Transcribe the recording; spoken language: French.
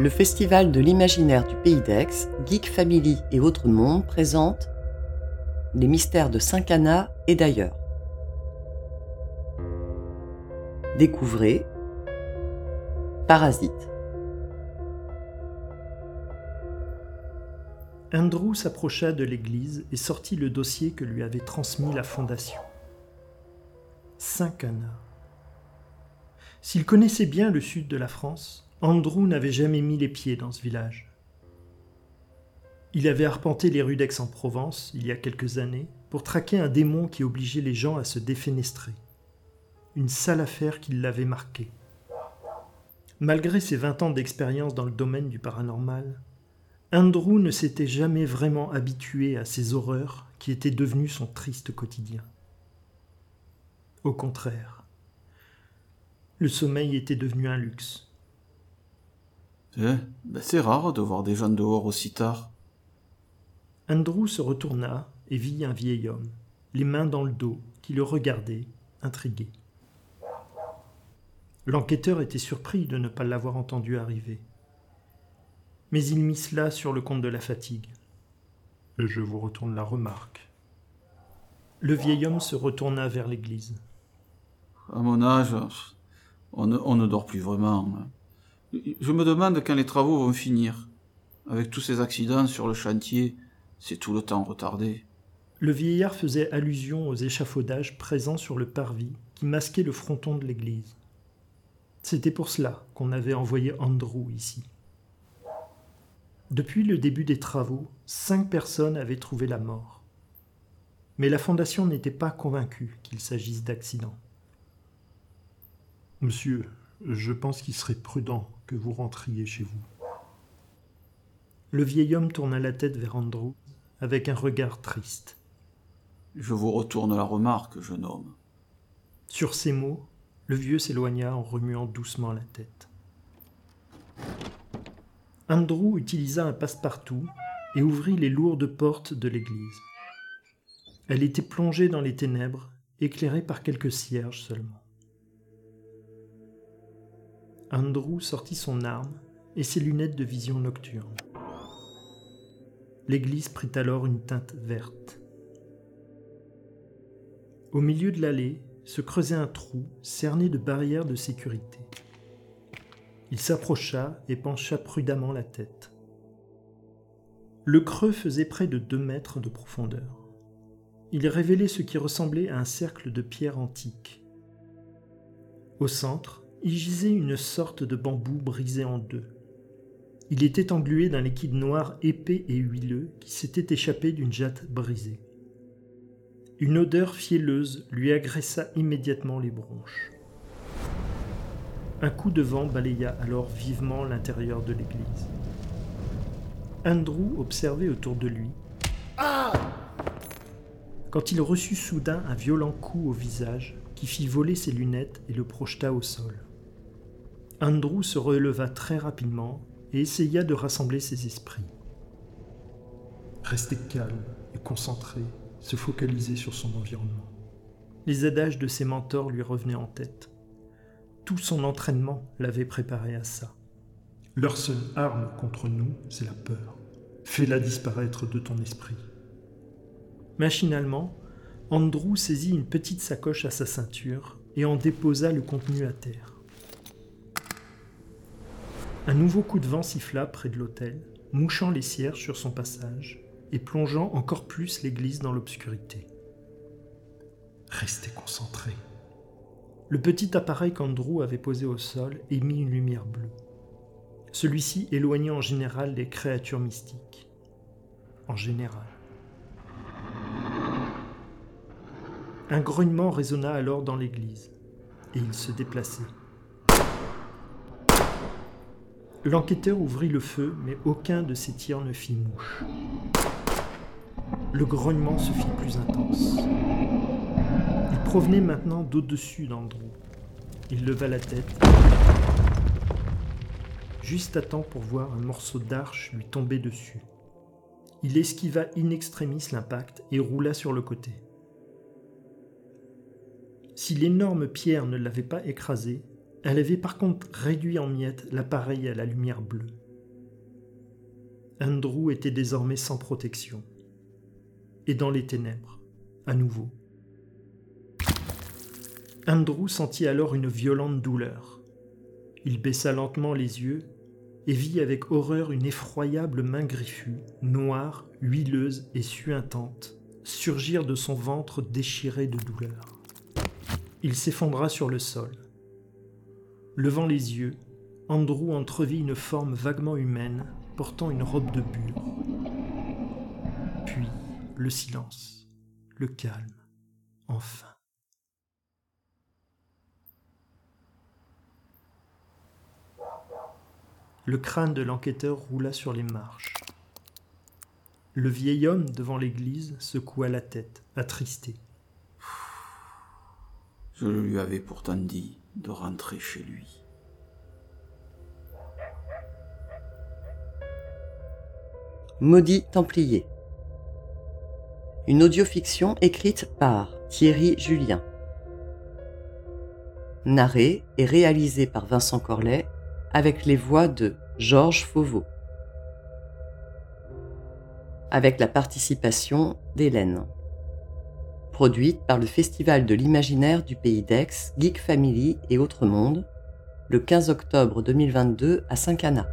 le Festival de l'imaginaire du Pays d'Aix, Geek Family et Autres Mondes présente Les mystères de Saint-Cana et d'ailleurs. Découvrez Parasite. Andrew s'approcha de l'église et sortit le dossier que lui avait transmis la fondation. Saint-Cana. S'il connaissait bien le sud de la France, Andrew n'avait jamais mis les pieds dans ce village. Il avait arpenté les rues d'Aix-en-Provence il y a quelques années pour traquer un démon qui obligeait les gens à se défenestrer. Une sale affaire qui l'avait marqué. Malgré ses vingt ans d'expérience dans le domaine du paranormal, Andrew ne s'était jamais vraiment habitué à ces horreurs qui étaient devenues son triste quotidien. Au contraire, le sommeil était devenu un luxe. Eh, ben c'est rare de voir des gens dehors aussi tard. Andrew se retourna et vit un vieil homme, les mains dans le dos, qui le regardait, intrigué. L'enquêteur était surpris de ne pas l'avoir entendu arriver. Mais il mit cela sur le compte de la fatigue. Je vous retourne la remarque. Le vieil homme se retourna vers l'église. À mon âge, on ne, on ne dort plus vraiment. Je me demande quand les travaux vont finir. Avec tous ces accidents sur le chantier, c'est tout le temps retardé. Le vieillard faisait allusion aux échafaudages présents sur le parvis qui masquaient le fronton de l'église. C'était pour cela qu'on avait envoyé Andrew ici. Depuis le début des travaux, cinq personnes avaient trouvé la mort. Mais la fondation n'était pas convaincue qu'il s'agisse d'accident. Monsieur, je pense qu'il serait prudent que vous rentriez chez vous. Le vieil homme tourna la tête vers Andrew avec un regard triste. Je vous retourne la remarque, jeune homme. Sur ces mots, le vieux s'éloigna en remuant doucement la tête. Andrew utilisa un passe-partout et ouvrit les lourdes portes de l'église. Elle était plongée dans les ténèbres, éclairée par quelques cierges seulement. Andrew sortit son arme et ses lunettes de vision nocturne. L'église prit alors une teinte verte. Au milieu de l'allée se creusait un trou cerné de barrières de sécurité. Il s'approcha et pencha prudemment la tête. Le creux faisait près de deux mètres de profondeur. Il révélait ce qui ressemblait à un cercle de pierre antique. Au centre, y gisait une sorte de bambou brisé en deux. Il était englué d'un liquide noir épais et huileux qui s'était échappé d'une jatte brisée. Une odeur fielleuse lui agressa immédiatement les bronches. Un coup de vent balaya alors vivement l'intérieur de l'église. Andrew observait autour de lui. Quand il reçut soudain un violent coup au visage qui fit voler ses lunettes et le projeta au sol. Andrew se releva très rapidement et essaya de rassembler ses esprits. Rester calme et concentré, se focaliser sur son environnement. Les adages de ses mentors lui revenaient en tête. Tout son entraînement l'avait préparé à ça. Leur seule arme contre nous, c'est la peur. Fais-la disparaître de ton esprit. Machinalement, Andrew saisit une petite sacoche à sa ceinture et en déposa le contenu à terre. Un nouveau coup de vent siffla près de l'autel, mouchant les cierges sur son passage et plongeant encore plus l'église dans l'obscurité. Restez concentré. Le petit appareil qu'Andrew avait posé au sol émit une lumière bleue. Celui-ci éloignait en général les créatures mystiques. En général. Un grognement résonna alors dans l'église, et il se déplaçait. L'enquêteur ouvrit le feu, mais aucun de ses tirs ne fit mouche. Le grognement se fit plus intense. Il provenait maintenant d'au-dessus d'Andrew. Il leva la tête, juste à temps pour voir un morceau d'arche lui tomber dessus. Il esquiva in extremis l'impact et roula sur le côté. Si l'énorme pierre ne l'avait pas écrasé, elle avait par contre réduit en miettes l'appareil à la lumière bleue. Andrew était désormais sans protection. Et dans les ténèbres, à nouveau. Andrew sentit alors une violente douleur. Il baissa lentement les yeux et vit avec horreur une effroyable main griffue, noire, huileuse et suintante, surgir de son ventre déchiré de douleur. Il s'effondra sur le sol. Levant les yeux, Andrew entrevit une forme vaguement humaine portant une robe de bure. Puis le silence, le calme, enfin. Le crâne de l'enquêteur roula sur les marches. Le vieil homme devant l'église secoua la tête, attristé. Je lui avais pourtant dit de rentrer chez lui. Maudit Templier. Une audiofiction écrite par Thierry Julien. Narrée et réalisée par Vincent Corlet avec les voix de Georges Fauveau. Avec la participation d'Hélène. Produite par le Festival de l'imaginaire du Pays d'Aix, Geek Family et Autres Mondes, le 15 octobre 2022 à Saint-Cana.